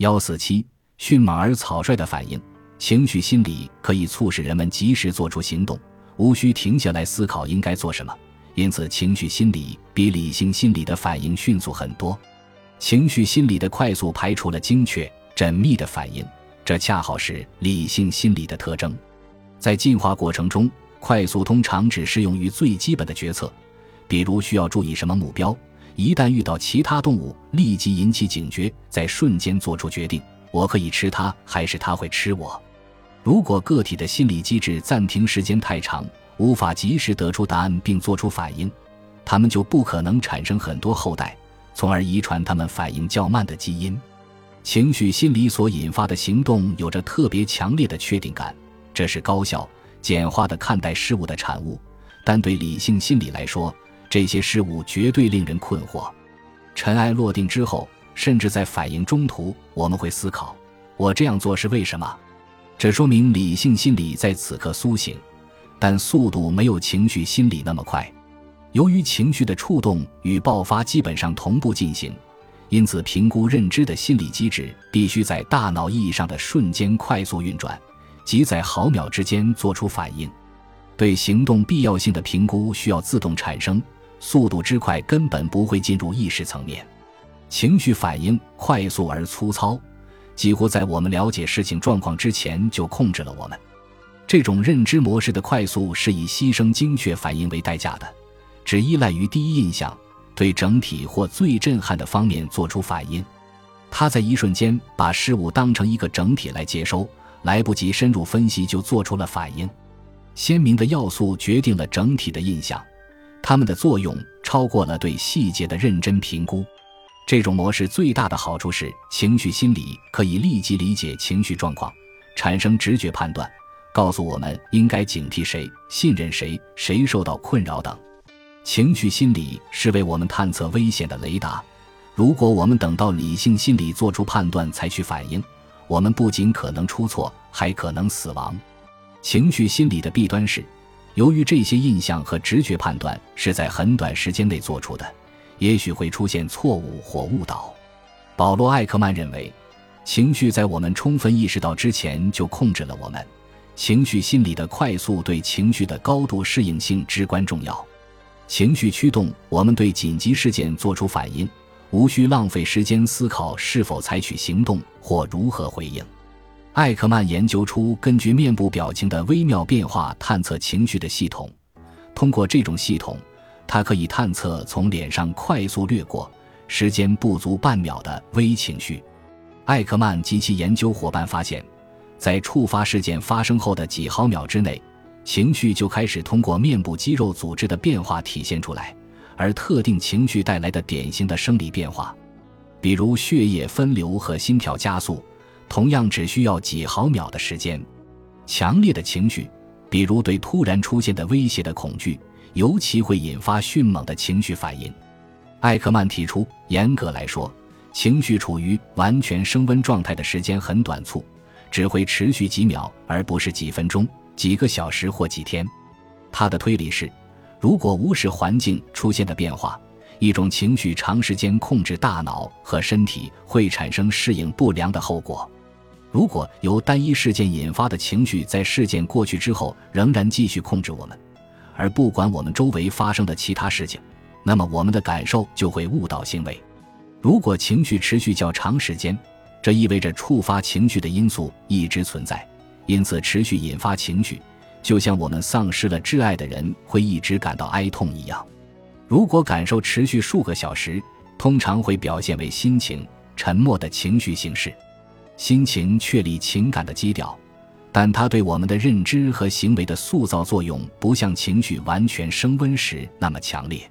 幺四七，迅猛而草率的反应，情绪心理可以促使人们及时做出行动，无需停下来思考应该做什么。因此，情绪心理比理性心理的反应迅速很多。情绪心理的快速排除了精确、缜密的反应，这恰好是理性心理的特征。在进化过程中，快速通常只适用于最基本的决策，比如需要注意什么目标。一旦遇到其他动物，立即引起警觉，在瞬间做出决定：我可以吃它，还是它会吃我？如果个体的心理机制暂停时间太长，无法及时得出答案并做出反应，他们就不可能产生很多后代，从而遗传他们反应较慢的基因。情绪心理所引发的行动有着特别强烈的确定感，这是高效、简化的看待事物的产物。但对理性心理来说，这些事物绝对令人困惑。尘埃落定之后，甚至在反应中途，我们会思考：我这样做是为什么？这说明理性心理在此刻苏醒。但速度没有情绪心理那么快，由于情绪的触动与爆发基本上同步进行，因此评估认知的心理机制必须在大脑意义上的瞬间快速运转，即在毫秒之间做出反应。对行动必要性的评估需要自动产生，速度之快根本不会进入意识层面。情绪反应快速而粗糙，几乎在我们了解事情状况之前就控制了我们。这种认知模式的快速是以牺牲精确反应为代价的，只依赖于第一印象，对整体或最震撼的方面做出反应。他在一瞬间把事物当成一个整体来接收，来不及深入分析就做出了反应。鲜明的要素决定了整体的印象，它们的作用超过了对细节的认真评估。这种模式最大的好处是，情绪心理可以立即理解情绪状况，产生直觉判断。告诉我们应该警惕谁、信任谁、谁受到困扰等。情绪心理是为我们探测危险的雷达。如果我们等到理性心理做出判断才去反应，我们不仅可能出错，还可能死亡。情绪心理的弊端是，由于这些印象和直觉判断是在很短时间内做出的，也许会出现错误或误导。保罗·艾克曼认为，情绪在我们充分意识到之前就控制了我们。情绪心理的快速对情绪的高度适应性至关重要。情绪驱动我们对紧急事件做出反应，无需浪费时间思考是否采取行动或如何回应。艾克曼研究出根据面部表情的微妙变化探测情绪的系统。通过这种系统，他可以探测从脸上快速掠过、时间不足半秒的微情绪。艾克曼及其研究伙伴发现。在触发事件发生后的几毫秒之内，情绪就开始通过面部肌肉组织的变化体现出来，而特定情绪带来的典型的生理变化，比如血液分流和心跳加速，同样只需要几毫秒的时间。强烈的情绪，比如对突然出现的威胁的恐惧，尤其会引发迅猛的情绪反应。艾克曼提出，严格来说，情绪处于完全升温状态的时间很短促。只会持续几秒，而不是几分钟、几个小时或几天。他的推理是：如果无视环境出现的变化，一种情绪长时间控制大脑和身体会产生适应不良的后果。如果由单一事件引发的情绪在事件过去之后仍然继续控制我们，而不管我们周围发生的其他事情，那么我们的感受就会误导行为。如果情绪持续较长时间，这意味着触发情绪的因素一直存在，因此持续引发情绪，就像我们丧失了挚爱的人会一直感到哀痛一样。如果感受持续数个小时，通常会表现为心情沉默的情绪形式。心情确立情感的基调，但它对我们的认知和行为的塑造作用不像情绪完全升温时那么强烈。